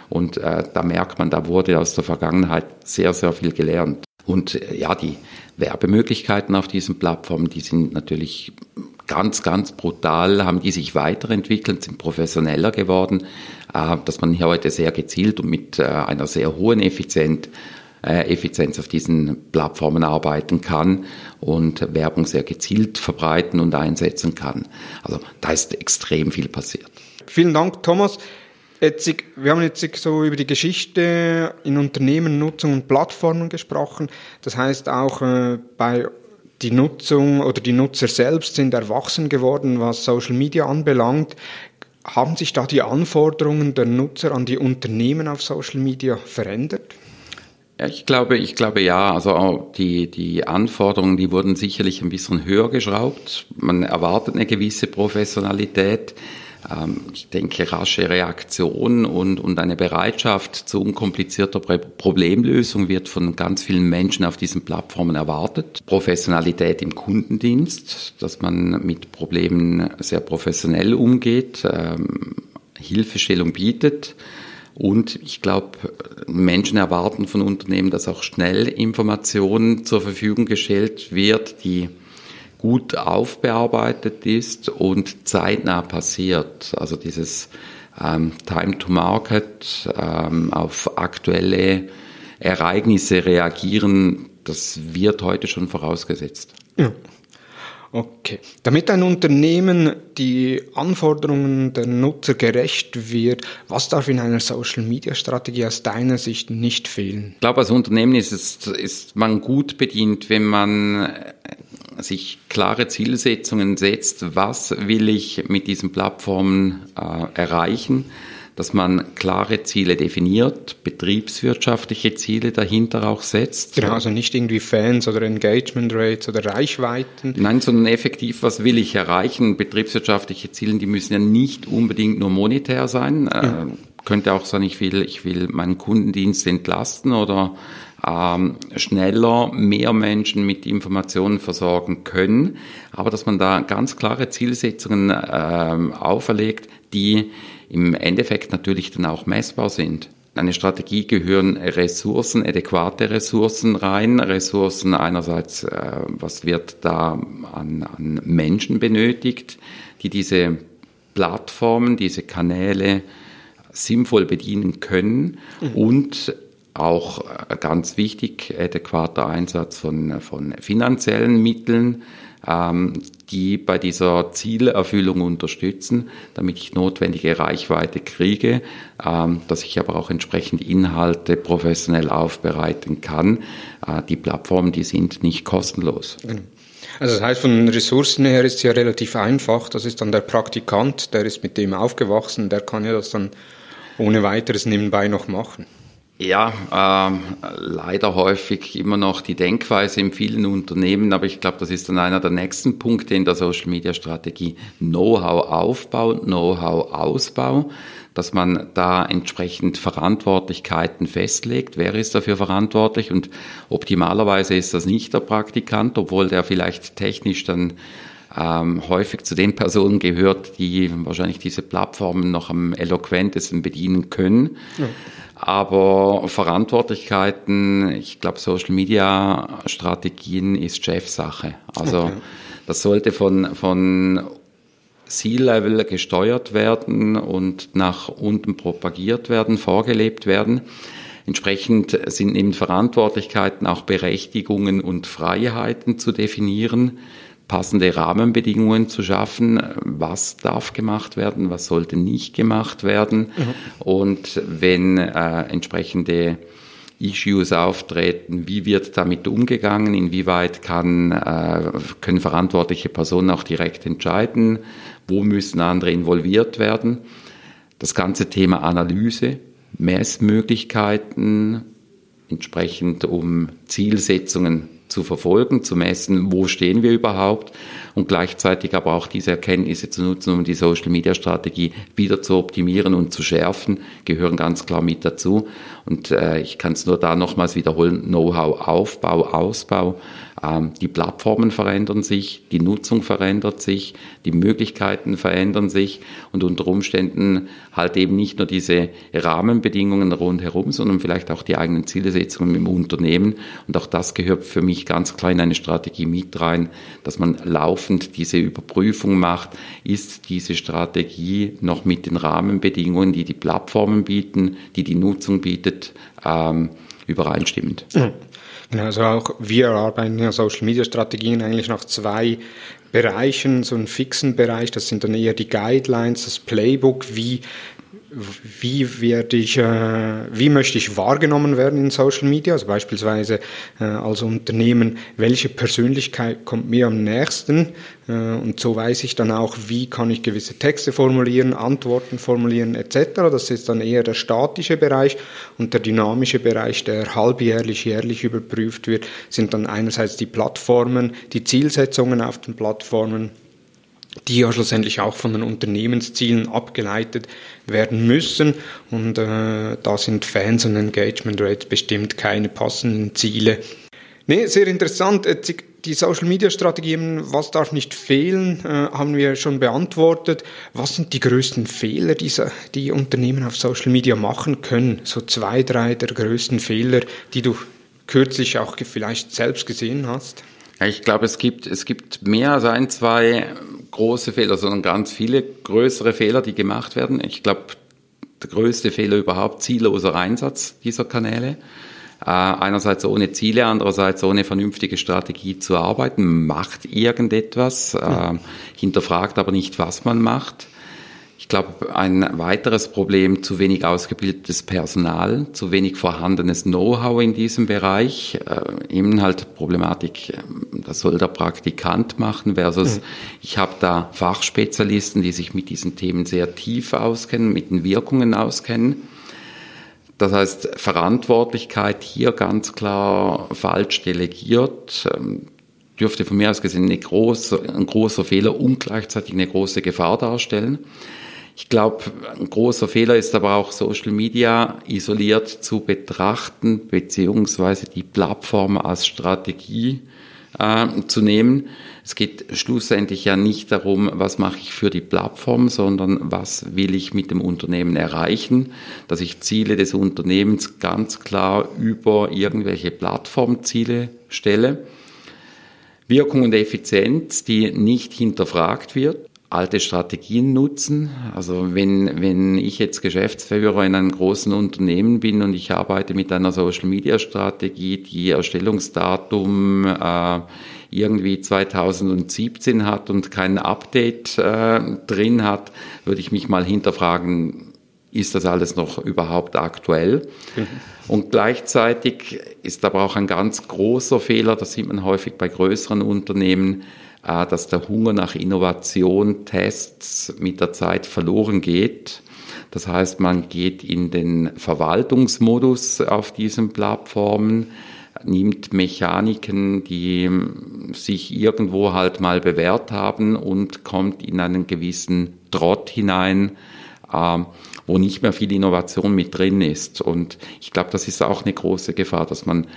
B: Und äh, da merkt man, da wurde aus der Vergangenheit sehr, sehr viel gelernt. Und äh, ja, die Werbemöglichkeiten auf diesen Plattformen, die sind natürlich ganz, ganz brutal haben die sich weiterentwickelt, sind professioneller geworden, äh, dass man hier heute sehr gezielt und mit äh, einer sehr hohen Effizienz äh, Effizienz auf diesen Plattformen arbeiten kann und Werbung sehr gezielt verbreiten und einsetzen kann. Also da ist extrem viel passiert.
A: Vielen Dank, Thomas. Jetzt, wir haben jetzt so über die Geschichte in Unternehmen, Nutzung und Plattformen gesprochen. Das heißt auch bei die Nutzung oder die Nutzer selbst sind erwachsen geworden, was Social Media anbelangt. Haben sich da die Anforderungen der Nutzer an die Unternehmen auf Social Media verändert?
B: Ich glaube, ich glaube ja. Also die, die Anforderungen, die wurden sicherlich ein bisschen höher geschraubt. Man erwartet eine gewisse Professionalität. Ähm, ich denke, rasche Reaktion und, und eine Bereitschaft zu unkomplizierter Problemlösung wird von ganz vielen Menschen auf diesen Plattformen erwartet. Professionalität im Kundendienst, dass man mit Problemen sehr professionell umgeht, ähm, Hilfestellung bietet. Und ich glaube, Menschen erwarten von Unternehmen, dass auch schnell Informationen zur Verfügung gestellt wird, die gut aufbearbeitet ist und zeitnah passiert. Also dieses ähm, Time to Market, ähm, auf aktuelle Ereignisse reagieren, das wird heute schon vorausgesetzt. Ja.
A: Okay. Damit ein Unternehmen die Anforderungen der Nutzer gerecht wird, was darf in einer Social-Media-Strategie aus deiner Sicht nicht fehlen?
B: Ich glaube, als Unternehmen ist, es, ist man gut bedient, wenn man sich klare Zielsetzungen setzt, was will ich mit diesen Plattformen äh, erreichen, dass man klare Ziele definiert, betriebswirtschaftliche Ziele dahinter auch setzt.
A: Genau, also nicht irgendwie Fans oder Engagement Rates oder Reichweiten.
B: Nein, sondern effektiv, was will ich erreichen? Betriebswirtschaftliche Ziele, die müssen ja nicht unbedingt nur monetär sein. Ja. Äh, könnte auch sein, ich will, ich will meinen Kundendienst entlasten oder ähm, schneller mehr Menschen mit Informationen versorgen können, aber dass man da ganz klare Zielsetzungen ähm, auferlegt, die im Endeffekt natürlich dann auch messbar sind. In eine Strategie gehören Ressourcen, adäquate Ressourcen rein. Ressourcen einerseits, äh, was wird da an, an Menschen benötigt, die diese Plattformen, diese Kanäle sinnvoll bedienen können mhm. und auch äh, ganz wichtig, adäquater Einsatz von, von finanziellen Mitteln, ähm, die bei dieser Zielerfüllung unterstützen, damit ich notwendige Reichweite kriege, ähm, dass ich aber auch entsprechend Inhalte professionell aufbereiten kann. Äh, die Plattformen, die sind nicht kostenlos.
A: Genau. Also das heißt, von Ressourcen her ist es ja relativ einfach. Das ist dann der Praktikant, der ist mit dem aufgewachsen, der kann ja das dann ohne weiteres nebenbei noch machen.
B: Ja, ähm, leider häufig immer noch die Denkweise in vielen Unternehmen, aber ich glaube, das ist dann einer der nächsten Punkte in der Social Media Strategie. Know-how Aufbau, Know-how Ausbau, dass man da entsprechend Verantwortlichkeiten festlegt. Wer ist dafür verantwortlich? Und optimalerweise ist das nicht der Praktikant, obwohl der vielleicht technisch dann ähm, häufig zu den Personen gehört, die wahrscheinlich diese Plattformen noch am eloquentesten bedienen können. Ja. Aber Verantwortlichkeiten, ich glaube, Social Media Strategien ist Chefsache. Also okay. Das sollte von, von C-Level gesteuert werden und nach unten propagiert werden, vorgelebt werden. Entsprechend sind neben Verantwortlichkeiten auch Berechtigungen und Freiheiten zu definieren, passende Rahmenbedingungen zu schaffen, was darf gemacht werden, was sollte nicht gemacht werden. Mhm. Und wenn äh, entsprechende Issues auftreten, wie wird damit umgegangen, inwieweit kann, äh, können verantwortliche Personen auch direkt entscheiden, wo müssen andere involviert werden. Das ganze Thema Analyse, Messmöglichkeiten, entsprechend um Zielsetzungen zu verfolgen, zu messen, wo stehen wir überhaupt und gleichzeitig aber auch diese Erkenntnisse zu nutzen, um die Social-Media-Strategie wieder zu optimieren und zu schärfen, gehören ganz klar mit dazu. Und äh, ich kann es nur da nochmals wiederholen, Know-how, Aufbau, Ausbau die Plattformen verändern sich, die Nutzung verändert sich, die Möglichkeiten verändern sich und unter Umständen halt eben nicht nur diese Rahmenbedingungen rundherum, sondern vielleicht auch die eigenen Zielsetzungen im Unternehmen. Und auch das gehört für mich ganz klar in eine Strategie mit rein, dass man laufend diese Überprüfung macht, ist diese Strategie noch mit den Rahmenbedingungen, die die Plattformen bieten, die die Nutzung bietet, ähm, übereinstimmend.
A: Mhm. Also auch wir arbeiten ja Social Media Strategien eigentlich nach zwei Bereichen, so einen fixen Bereich, das sind dann eher die Guidelines, das Playbook, wie wie werde ich, äh, wie möchte ich wahrgenommen werden in Social Media? Also beispielsweise äh, als Unternehmen, welche Persönlichkeit kommt mir am nächsten? Äh, und so weiß ich dann auch, wie kann ich gewisse Texte formulieren, Antworten formulieren etc. Das ist dann eher der statische Bereich und der dynamische Bereich, der halbjährlich, jährlich überprüft wird, sind dann einerseits die Plattformen, die Zielsetzungen auf den Plattformen die ja schlussendlich auch von den Unternehmenszielen abgeleitet werden müssen. Und äh, da sind Fans und Engagement Rates bestimmt keine passenden Ziele. Nee, sehr interessant. Äh, die Social Media Strategien, was darf nicht fehlen, äh, haben wir schon beantwortet. Was sind die größten Fehler, die, die Unternehmen auf Social Media machen können? So zwei, drei der größten Fehler, die du kürzlich auch vielleicht selbst gesehen hast?
B: Ich glaube, es gibt, es gibt mehr als ein, zwei große Fehler, sondern ganz viele größere Fehler, die gemacht werden. Ich glaube, der größte Fehler überhaupt, zielloser Einsatz dieser Kanäle. Äh, einerseits ohne Ziele, andererseits ohne vernünftige Strategie zu arbeiten, macht irgendetwas, äh, hinterfragt aber nicht, was man macht. Ich glaube, ein weiteres Problem, zu wenig ausgebildetes Personal, zu wenig vorhandenes Know-how in diesem Bereich, äh, eben halt Problematik, äh, das soll der Praktikant machen versus mhm. ich habe da Fachspezialisten, die sich mit diesen Themen sehr tief auskennen, mit den Wirkungen auskennen. Das heißt, Verantwortlichkeit hier ganz klar falsch delegiert, ähm, dürfte von mir aus gesehen eine große, ein großer Fehler und gleichzeitig eine große Gefahr darstellen. Ich glaube, ein großer Fehler ist aber auch Social Media isoliert zu betrachten, beziehungsweise die Plattform als Strategie äh, zu nehmen. Es geht schlussendlich ja nicht darum, was mache ich für die Plattform, sondern was will ich mit dem Unternehmen erreichen, dass ich Ziele des Unternehmens ganz klar über irgendwelche Plattformziele stelle. Wirkung und Effizienz, die nicht hinterfragt wird alte Strategien nutzen. Also wenn, wenn ich jetzt Geschäftsführer in einem großen Unternehmen bin und ich arbeite mit einer Social-Media-Strategie, die Erstellungsdatum äh, irgendwie 2017 hat und kein Update äh, drin hat, würde ich mich mal hinterfragen, ist das alles noch überhaupt aktuell? Mhm. Und gleichzeitig ist aber auch ein ganz großer Fehler, das sieht man häufig bei größeren Unternehmen, dass der Hunger nach Innovation, Tests mit der Zeit verloren geht. Das heißt, man geht in den Verwaltungsmodus auf diesen Plattformen, nimmt Mechaniken, die sich irgendwo halt mal bewährt haben und kommt in einen gewissen Trott hinein, äh, wo nicht mehr viel Innovation mit drin ist. Und ich glaube, das ist auch eine große Gefahr, dass man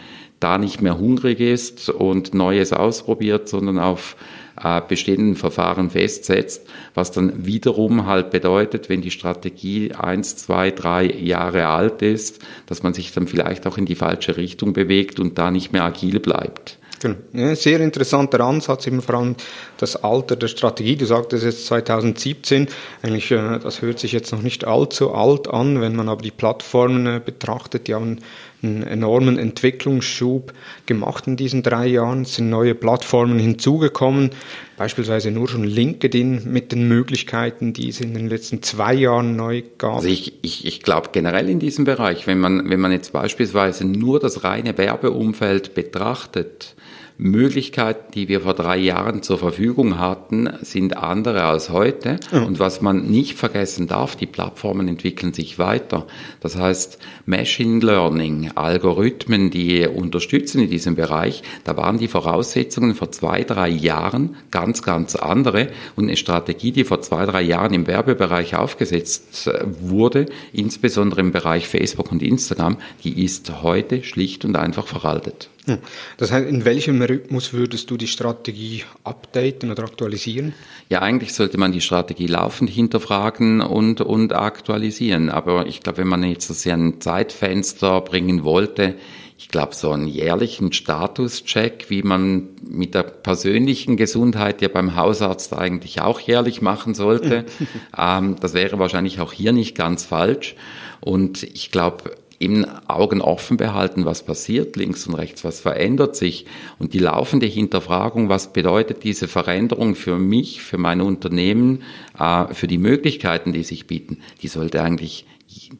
B: da nicht mehr hungrig ist und Neues ausprobiert, sondern auf äh, bestehenden Verfahren festsetzt, was dann wiederum halt bedeutet, wenn die Strategie eins, zwei, drei Jahre alt ist, dass man sich dann vielleicht auch in die falsche Richtung bewegt und da nicht mehr agil bleibt.
A: Genau. Ja, sehr interessanter Ansatz, eben vor allem das Alter der Strategie. Du sagtest jetzt 2017, eigentlich, äh, das hört sich jetzt noch nicht allzu alt an, wenn man aber die Plattformen äh, betrachtet, die haben einen enormen Entwicklungsschub gemacht in diesen drei Jahren. Es sind neue Plattformen hinzugekommen, beispielsweise nur schon LinkedIn mit den Möglichkeiten, die es in den letzten zwei Jahren neu gab.
B: Also ich, ich, ich glaube generell in diesem Bereich, wenn man, wenn man jetzt beispielsweise nur das reine Werbeumfeld betrachtet, Möglichkeiten, die wir vor drei Jahren zur Verfügung hatten, sind andere als heute. Mhm. Und was man nicht vergessen darf, die Plattformen entwickeln sich weiter. Das heißt, Machine Learning, Algorithmen, die unterstützen in diesem Bereich, da waren die Voraussetzungen vor zwei, drei Jahren ganz, ganz andere. Und eine Strategie, die vor zwei, drei Jahren im Werbebereich aufgesetzt äh, wurde, insbesondere im Bereich Facebook und Instagram, die ist heute schlicht und einfach veraltet.
A: Hm. Das heißt, in welchem Rhythmus würdest du die Strategie updaten oder aktualisieren?
B: Ja, eigentlich sollte man die Strategie laufend hinterfragen und, und aktualisieren. Aber ich glaube, wenn man jetzt so ein Zeitfenster bringen wollte, ich glaube, so einen jährlichen Statuscheck, wie man mit der persönlichen Gesundheit ja beim Hausarzt eigentlich auch jährlich machen sollte, ähm, das wäre wahrscheinlich auch hier nicht ganz falsch. Und ich glaube, im Augen offen behalten, was passiert links und rechts, was verändert sich und die laufende Hinterfragung, was bedeutet diese Veränderung für mich, für mein Unternehmen, äh, für die Möglichkeiten, die sich bieten, die sollte eigentlich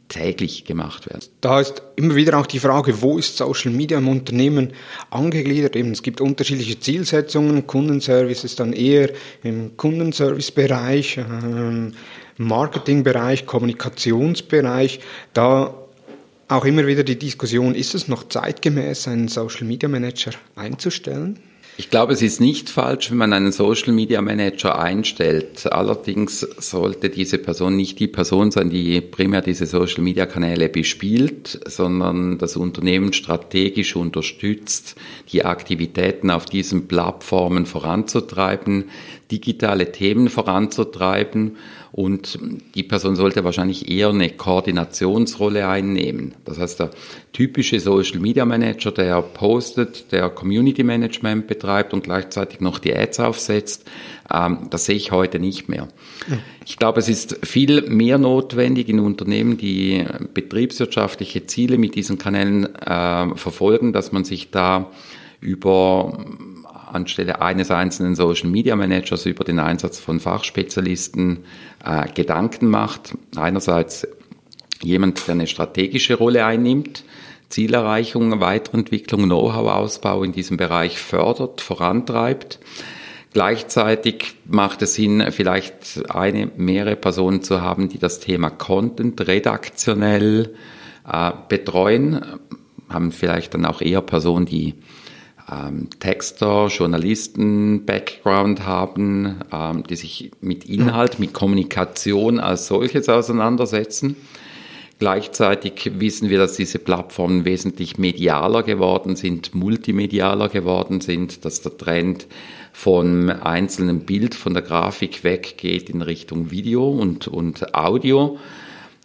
B: täglich gemacht werden.
A: Da ist immer wieder auch die Frage, wo ist Social Media im Unternehmen angegliedert? Eben, es gibt unterschiedliche Zielsetzungen. Kundenservice ist dann eher im Kundenservice-Bereich, ähm, Marketingbereich, Kommunikationsbereich. Da auch immer wieder die Diskussion, ist es noch zeitgemäß, einen Social Media Manager einzustellen?
B: Ich glaube, es ist nicht falsch, wenn man einen Social Media Manager einstellt. Allerdings sollte diese Person nicht die Person sein, die primär diese Social Media Kanäle bespielt, sondern das Unternehmen strategisch unterstützt, die Aktivitäten auf diesen Plattformen voranzutreiben, digitale Themen voranzutreiben und die Person sollte wahrscheinlich eher eine Koordinationsrolle einnehmen. Das heißt, der typische Social Media Manager, der postet, der Community Management betreibt und gleichzeitig noch die Ads aufsetzt, ähm, das sehe ich heute nicht mehr. Ich glaube, es ist viel mehr notwendig in Unternehmen, die betriebswirtschaftliche Ziele mit diesen Kanälen äh, verfolgen, dass man sich da über anstelle eines einzelnen Social Media Managers über den Einsatz von Fachspezialisten äh, Gedanken macht. Einerseits jemand, der eine strategische Rolle einnimmt, Zielerreichung, Weiterentwicklung, Know-how-Ausbau in diesem Bereich fördert, vorantreibt. Gleichzeitig macht es Sinn, vielleicht eine, mehrere Personen zu haben, die das Thema Content redaktionell äh, betreuen, haben vielleicht dann auch eher Personen, die ähm, Texter, Journalisten Background haben, ähm, die sich mit Inhalt, mit Kommunikation als solches auseinandersetzen. Gleichzeitig wissen wir, dass diese Plattformen wesentlich medialer geworden sind, multimedialer geworden sind, dass der Trend von einzelnen Bild, von der Grafik weggeht in Richtung Video und, und Audio.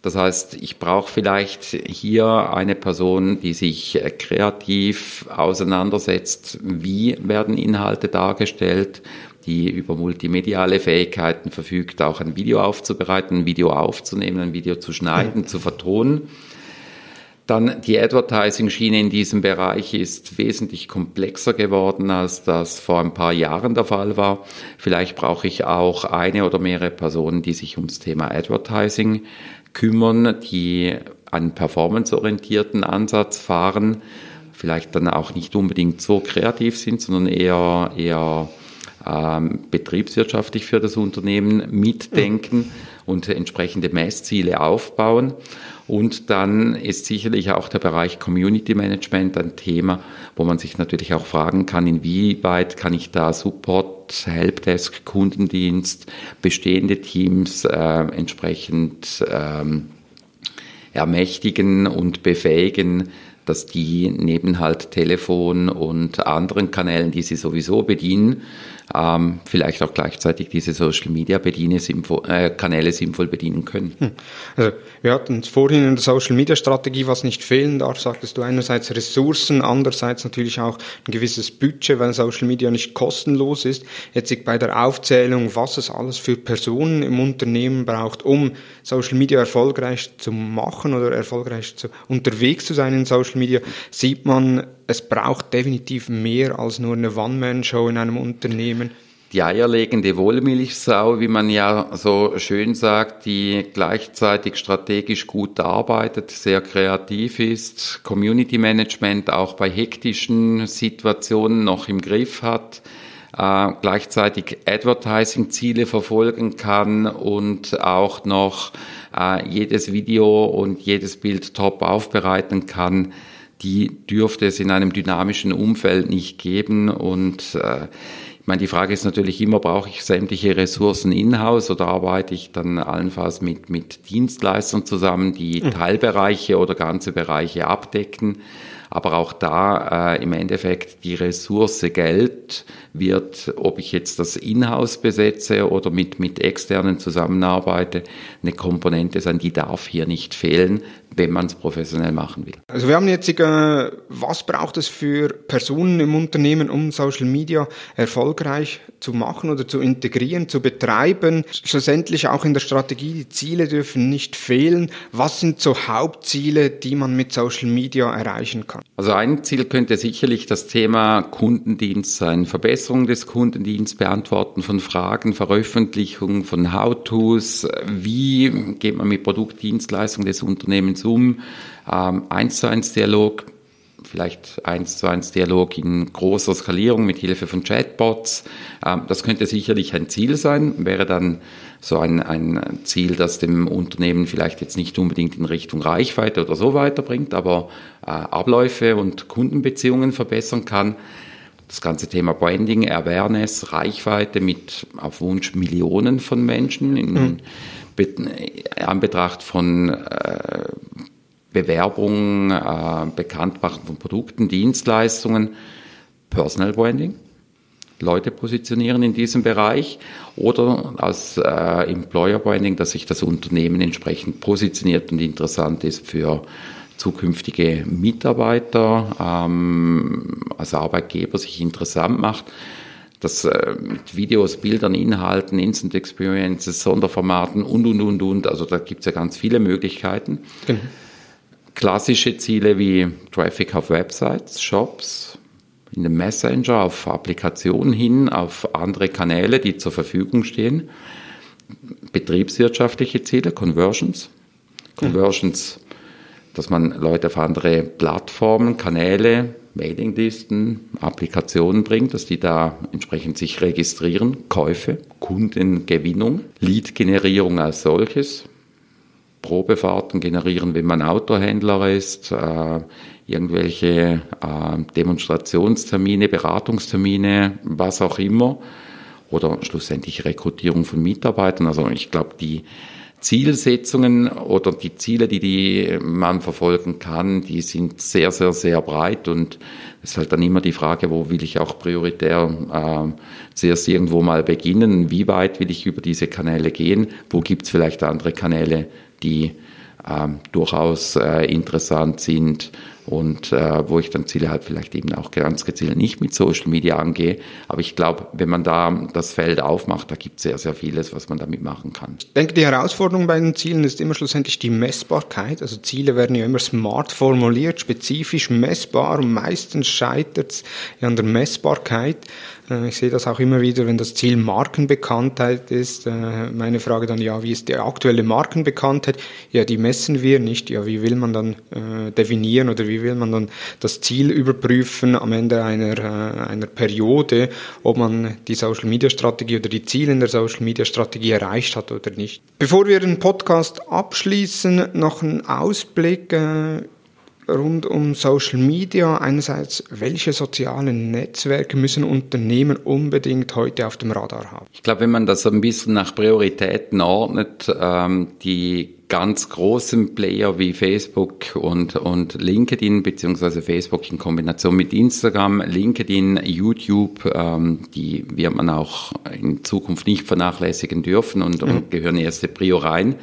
B: Das heißt, ich brauche vielleicht hier eine Person, die sich kreativ auseinandersetzt, wie werden Inhalte dargestellt, die über multimediale Fähigkeiten verfügt, auch ein Video aufzubereiten, ein Video aufzunehmen, ein Video zu schneiden, mhm. zu vertonen. Dann die Advertising-Schiene in diesem Bereich ist wesentlich komplexer geworden, als das vor ein paar Jahren der Fall war. Vielleicht brauche ich auch eine oder mehrere Personen, die sich ums Thema Advertising kümmern, die einen performanceorientierten Ansatz fahren, vielleicht dann auch nicht unbedingt so kreativ sind, sondern eher, eher ähm, betriebswirtschaftlich für das Unternehmen mitdenken und entsprechende Messziele aufbauen. Und dann ist sicherlich auch der Bereich Community Management ein Thema, wo man sich natürlich auch fragen kann, inwieweit kann ich da Support, Helpdesk, Kundendienst, bestehende Teams äh, entsprechend ähm, ermächtigen und befähigen, dass die neben halt Telefon und anderen Kanälen, die sie sowieso bedienen, ähm, vielleicht auch gleichzeitig diese Social Media Bediene sinnvoll, äh, Kanäle sinnvoll bedienen können. Hm.
A: Also wir hatten vorhin in der Social Media Strategie, was nicht fehlen darf, sagtest du einerseits Ressourcen, andererseits natürlich auch ein gewisses Budget, weil Social Media nicht kostenlos ist. Jetzt bei der Aufzählung, was es alles für Personen im Unternehmen braucht, um Social Media erfolgreich zu machen oder erfolgreich zu, unterwegs zu sein in Social Media, sieht man, es braucht definitiv mehr als nur eine One-Man-Show in einem Unternehmen.
B: Die eierlegende Wollmilchsau, wie man ja so schön sagt, die gleichzeitig strategisch gut arbeitet, sehr kreativ ist, Community Management auch bei hektischen Situationen noch im Griff hat, äh, gleichzeitig Advertising-Ziele verfolgen kann und auch noch äh, jedes Video und jedes Bild top aufbereiten kann die dürfte es in einem dynamischen Umfeld nicht geben und äh, ich meine, die Frage ist natürlich immer, brauche ich sämtliche Ressourcen in-house oder arbeite ich dann allenfalls mit, mit Dienstleistern zusammen, die mhm. Teilbereiche oder ganze Bereiche abdecken? Aber auch da äh, im Endeffekt die Ressource Geld wird, ob ich jetzt das Inhouse besetze oder mit, mit externen zusammenarbeite, eine Komponente sein, die darf hier nicht fehlen, wenn man es professionell machen will.
A: Also wir haben jetzt, äh, was braucht es für Personen im Unternehmen, um Social Media erfolgreich zu machen oder zu integrieren, zu betreiben? Schlussendlich auch in der Strategie, die Ziele dürfen nicht fehlen. Was sind so Hauptziele, die man mit Social Media erreichen kann?
B: Also ein Ziel könnte sicherlich das Thema Kundendienst sein. Verbesserung des Kundendienstes, Beantworten von Fragen, Veröffentlichung von How-Tos. Wie geht man mit Produktdienstleistungen des Unternehmens um? Ähm, eins zu eins Dialog, vielleicht eins zu eins Dialog in großer Skalierung mit Hilfe von Chatbots. Ähm, das könnte sicherlich ein Ziel sein, wäre dann so ein, ein Ziel, das dem Unternehmen vielleicht jetzt nicht unbedingt in Richtung Reichweite oder so weiterbringt, aber äh, Abläufe und Kundenbeziehungen verbessern kann. Das ganze Thema Branding, Awareness, Reichweite mit auf Wunsch Millionen von Menschen in mhm. Be Anbetracht von äh, Bewerbung, äh, Bekanntmachen von Produkten, Dienstleistungen, Personal Branding. Leute positionieren in diesem Bereich oder als äh, Employer Branding, dass sich das Unternehmen entsprechend positioniert und interessant ist für zukünftige Mitarbeiter, ähm, als Arbeitgeber sich interessant macht. Das äh, mit Videos, Bildern, Inhalten, Instant Experiences, Sonderformaten und, und, und, und. Also da gibt es ja ganz viele Möglichkeiten. Genau. Klassische Ziele wie Traffic auf Websites, Shops, in den Messenger, auf Applikationen hin, auf andere Kanäle, die zur Verfügung stehen. Betriebswirtschaftliche Ziele, Conversions. Conversions, dass man Leute auf andere Plattformen, Kanäle, Mailinglisten, Applikationen bringt, dass die da entsprechend sich registrieren, Käufe, Kundengewinnung, Lead-Generierung als solches, Probefahrten generieren, wenn man Autohändler ist, äh, irgendwelche äh, Demonstrationstermine, Beratungstermine, was auch immer, oder schlussendlich Rekrutierung von Mitarbeitern. Also ich glaube, die Zielsetzungen oder die Ziele, die, die man verfolgen kann, die sind sehr, sehr, sehr breit. Und es ist halt dann immer die Frage, wo will ich auch prioritär äh, zuerst irgendwo mal beginnen, wie weit will ich über diese Kanäle gehen, wo gibt es vielleicht andere Kanäle, die äh, durchaus äh, interessant sind und äh, wo ich dann Ziele halt vielleicht eben auch ganz gezielt nicht mit Social Media angehe. Aber ich glaube, wenn man da das Feld aufmacht, da gibt es sehr, sehr vieles, was man damit machen kann.
A: Ich denke, die Herausforderung bei den Zielen ist immer schlussendlich die Messbarkeit. Also Ziele werden ja immer smart formuliert, spezifisch messbar und meistens scheitert es an der Messbarkeit. Äh, ich sehe das auch immer wieder, wenn das Ziel Markenbekanntheit ist. Äh, meine Frage dann, ja, wie ist die aktuelle Markenbekanntheit? Ja, die messen wir nicht. Ja, wie will man dann äh, definieren oder wie will man dann das Ziel überprüfen am Ende einer, einer Periode, ob man die Social Media Strategie oder die Ziele in der Social Media Strategie erreicht hat oder nicht. Bevor wir den Podcast abschließen, noch ein Ausblick rund um Social Media. Einerseits, welche sozialen Netzwerke müssen Unternehmen unbedingt heute auf dem Radar haben?
B: Ich glaube, wenn man das ein bisschen nach Prioritäten ordnet, ähm, die ganz großen Player wie Facebook und, und LinkedIn, beziehungsweise Facebook in Kombination mit Instagram, LinkedIn, YouTube, ähm, die wird man auch in Zukunft nicht vernachlässigen dürfen und, mhm. und gehören erste Prio rein.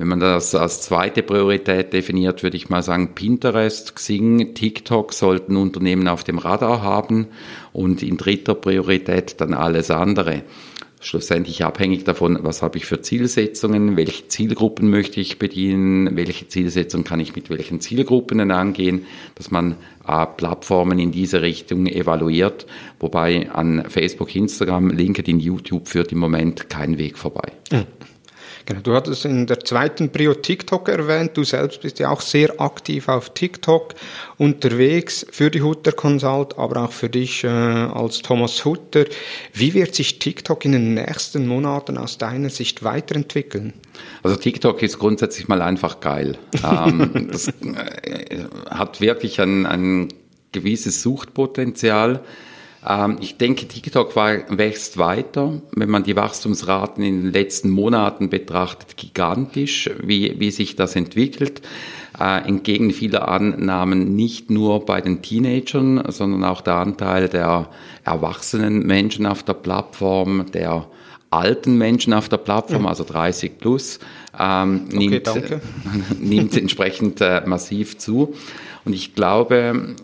B: Wenn man das als zweite Priorität definiert, würde ich mal sagen, Pinterest, Xing, TikTok sollten Unternehmen auf dem Radar haben und in dritter Priorität dann alles andere schlussendlich abhängig davon, was habe ich für Zielsetzungen, welche Zielgruppen möchte ich bedienen, welche Zielsetzung kann ich mit welchen Zielgruppen angehen, dass man äh, Plattformen in diese Richtung evaluiert, wobei an Facebook, Instagram, LinkedIn, YouTube führt im Moment kein Weg vorbei.
A: Mhm. Genau, du hattest in der zweiten Prio TikTok erwähnt. Du selbst bist ja auch sehr aktiv auf TikTok unterwegs für die Hutter Consult, aber auch für dich äh, als Thomas Hutter. Wie wird sich TikTok in den nächsten Monaten aus deiner Sicht weiterentwickeln?
B: Also TikTok ist grundsätzlich mal einfach geil. ähm, das äh, hat wirklich ein, ein gewisses Suchtpotenzial. Ähm, ich denke, TikTok wächst weiter. Wenn man die Wachstumsraten in den letzten Monaten betrachtet, gigantisch, wie, wie sich das entwickelt. Äh, entgegen vieler Annahmen nicht nur bei den Teenagern, sondern auch der Anteil der erwachsenen Menschen auf der Plattform, der alten Menschen auf der Plattform, also 30 plus, ähm, nimmt, okay, nimmt entsprechend äh, massiv zu. Und ich glaube,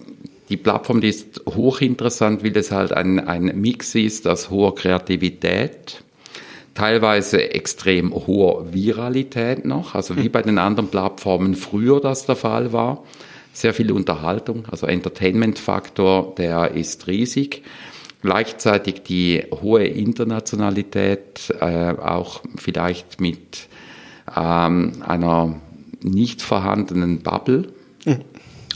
B: die Plattform, die ist hochinteressant, weil es halt ein, ein Mix ist aus hoher Kreativität, teilweise extrem hoher Viralität noch, also wie hm. bei den anderen Plattformen früher das der Fall war. Sehr viel Unterhaltung, also Entertainment-Faktor, der ist riesig. Gleichzeitig die hohe Internationalität, äh, auch vielleicht mit ähm, einer nicht vorhandenen Bubble.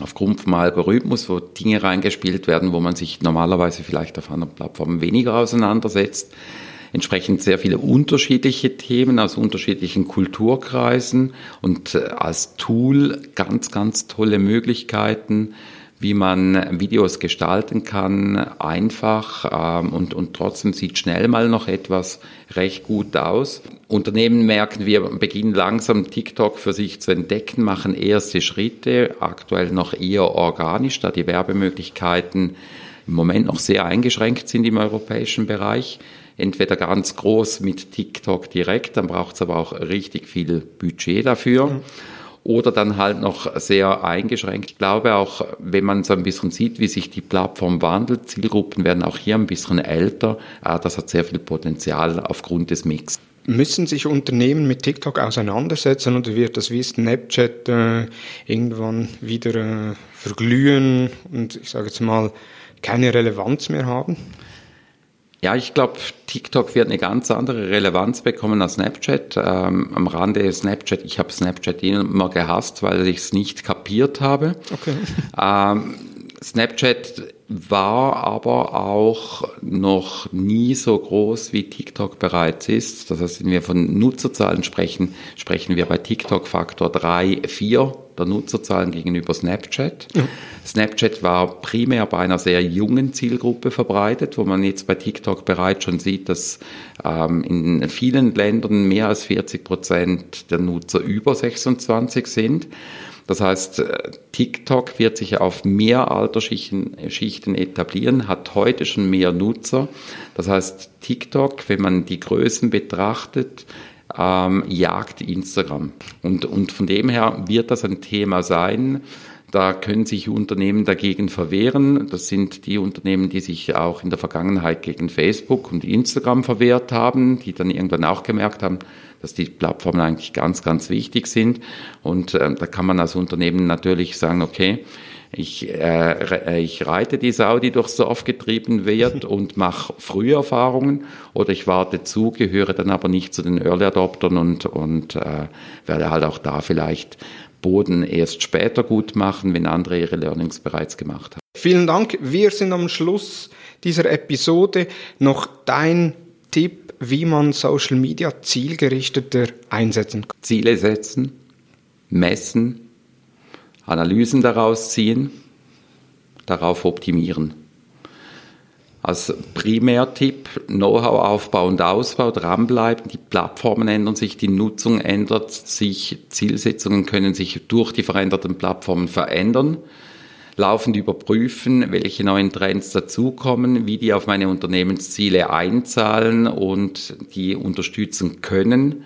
B: Aufgrund vom Algorithmus, wo Dinge reingespielt werden, wo man sich normalerweise vielleicht auf anderen Plattformen weniger auseinandersetzt. Entsprechend sehr viele unterschiedliche Themen aus unterschiedlichen Kulturkreisen und äh, als Tool ganz, ganz tolle Möglichkeiten, wie man Videos gestalten kann, einfach ähm, und, und trotzdem sieht schnell mal noch etwas recht gut aus. Unternehmen merken, wir beginnen langsam TikTok für sich zu entdecken, machen erste Schritte, aktuell noch eher organisch, da die Werbemöglichkeiten im Moment noch sehr eingeschränkt sind im europäischen Bereich. Entweder ganz groß mit TikTok direkt, dann braucht es aber auch richtig viel Budget dafür. Mhm oder dann halt noch sehr eingeschränkt. Ich glaube auch, wenn man so ein bisschen sieht, wie sich die Plattform wandelt, Zielgruppen werden auch hier ein bisschen älter, äh, das hat sehr viel Potenzial aufgrund des Mix.
A: Müssen sich Unternehmen mit TikTok auseinandersetzen oder wird das wie Snapchat äh, irgendwann wieder äh, verglühen und ich sage jetzt mal keine Relevanz mehr haben?
B: Ja, ich glaube, TikTok wird eine ganz andere Relevanz bekommen als Snapchat. Ähm, am Rande Snapchat, ich habe Snapchat immer gehasst, weil ich es nicht kapiert habe. Okay. Ähm, Snapchat war aber auch noch nie so groß, wie TikTok bereits ist. Das heißt, wenn wir von Nutzerzahlen sprechen, sprechen wir bei TikTok Faktor 3, 4 der Nutzerzahlen gegenüber Snapchat. Ja. Snapchat war primär bei einer sehr jungen Zielgruppe verbreitet, wo man jetzt bei TikTok bereits schon sieht, dass ähm, in vielen Ländern mehr als 40 Prozent der Nutzer über 26 sind. Das heißt, äh, TikTok wird sich auf mehr Altersschichten etablieren, hat heute schon mehr Nutzer. Das heißt, TikTok, wenn man die Größen betrachtet, ähm, jagt Instagram. Und, und von dem her wird das ein Thema sein. Da können sich Unternehmen dagegen verwehren. Das sind die Unternehmen, die sich auch in der Vergangenheit gegen Facebook und Instagram verwehrt haben, die dann irgendwann auch gemerkt haben, dass die Plattformen eigentlich ganz, ganz wichtig sind. Und äh, da kann man als Unternehmen natürlich sagen, okay, ich, äh, ich reite die Sau, die durchs Dorf getrieben wird und mache Früherfahrungen oder ich warte zu, gehöre dann aber nicht zu den Early Adoptern und, und äh, werde halt auch da vielleicht Boden erst später gut machen, wenn andere ihre Learnings bereits gemacht haben.
A: Vielen Dank. Wir sind am Schluss dieser Episode. Noch dein Tipp, wie man Social Media zielgerichteter einsetzen kann.
B: Ziele setzen, messen, Analysen daraus ziehen, darauf optimieren. Als Primärtipp Know-how-Aufbau und Ausbau, dranbleiben, die Plattformen ändern sich, die Nutzung ändert sich, Zielsetzungen können sich durch die veränderten Plattformen verändern. Laufend überprüfen, welche neuen Trends dazukommen, wie die auf meine Unternehmensziele einzahlen und die unterstützen können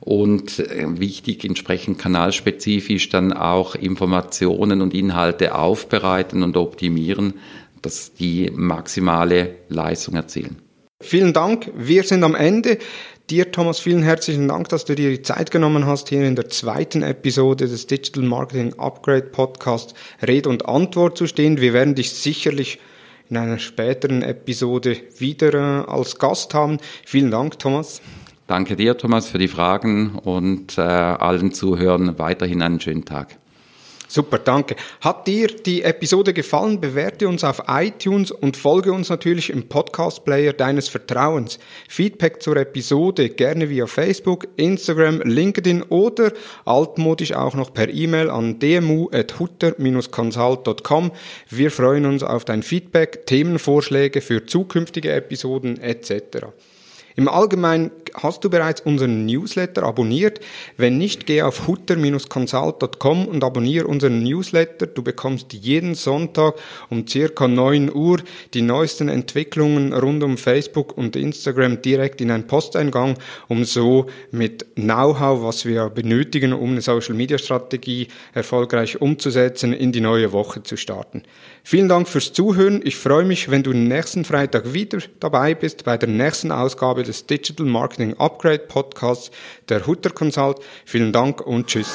B: und äh, wichtig entsprechend kanalspezifisch dann auch Informationen und Inhalte aufbereiten und optimieren, dass die maximale Leistung erzielen.
A: Vielen Dank. Wir sind am Ende. Dir, Thomas, vielen herzlichen Dank, dass du dir die Zeit genommen hast, hier in der zweiten Episode des Digital Marketing Upgrade Podcast Rede und Antwort zu stehen. Wir werden dich sicherlich in einer späteren Episode wieder äh, als Gast haben. Vielen Dank, Thomas.
B: Danke dir, Thomas, für die Fragen und äh, allen Zuhörern weiterhin einen schönen Tag.
A: Super, danke. Hat dir die Episode gefallen? Bewerte uns auf iTunes und folge uns natürlich im Podcast-Player deines Vertrauens. Feedback zur Episode gerne via Facebook, Instagram, LinkedIn oder altmodisch auch noch per E-Mail an dmu.hutter-consult.com. Wir freuen uns auf dein Feedback, Themenvorschläge für zukünftige Episoden etc. Im Allgemeinen hast du bereits unseren Newsletter abonniert. Wenn nicht, geh auf hutter-consult.com und abonniere unseren Newsletter. Du bekommst jeden Sonntag um circa 9 Uhr die neuesten Entwicklungen rund um Facebook und Instagram direkt in einen Posteingang, um so mit Know-how, was wir benötigen, um eine Social Media Strategie erfolgreich umzusetzen, in die neue Woche zu starten. Vielen Dank fürs Zuhören. Ich freue mich, wenn du nächsten Freitag wieder dabei bist bei der nächsten Ausgabe des Digital Marketing Upgrade Podcasts der Hutter Consult. Vielen Dank und tschüss.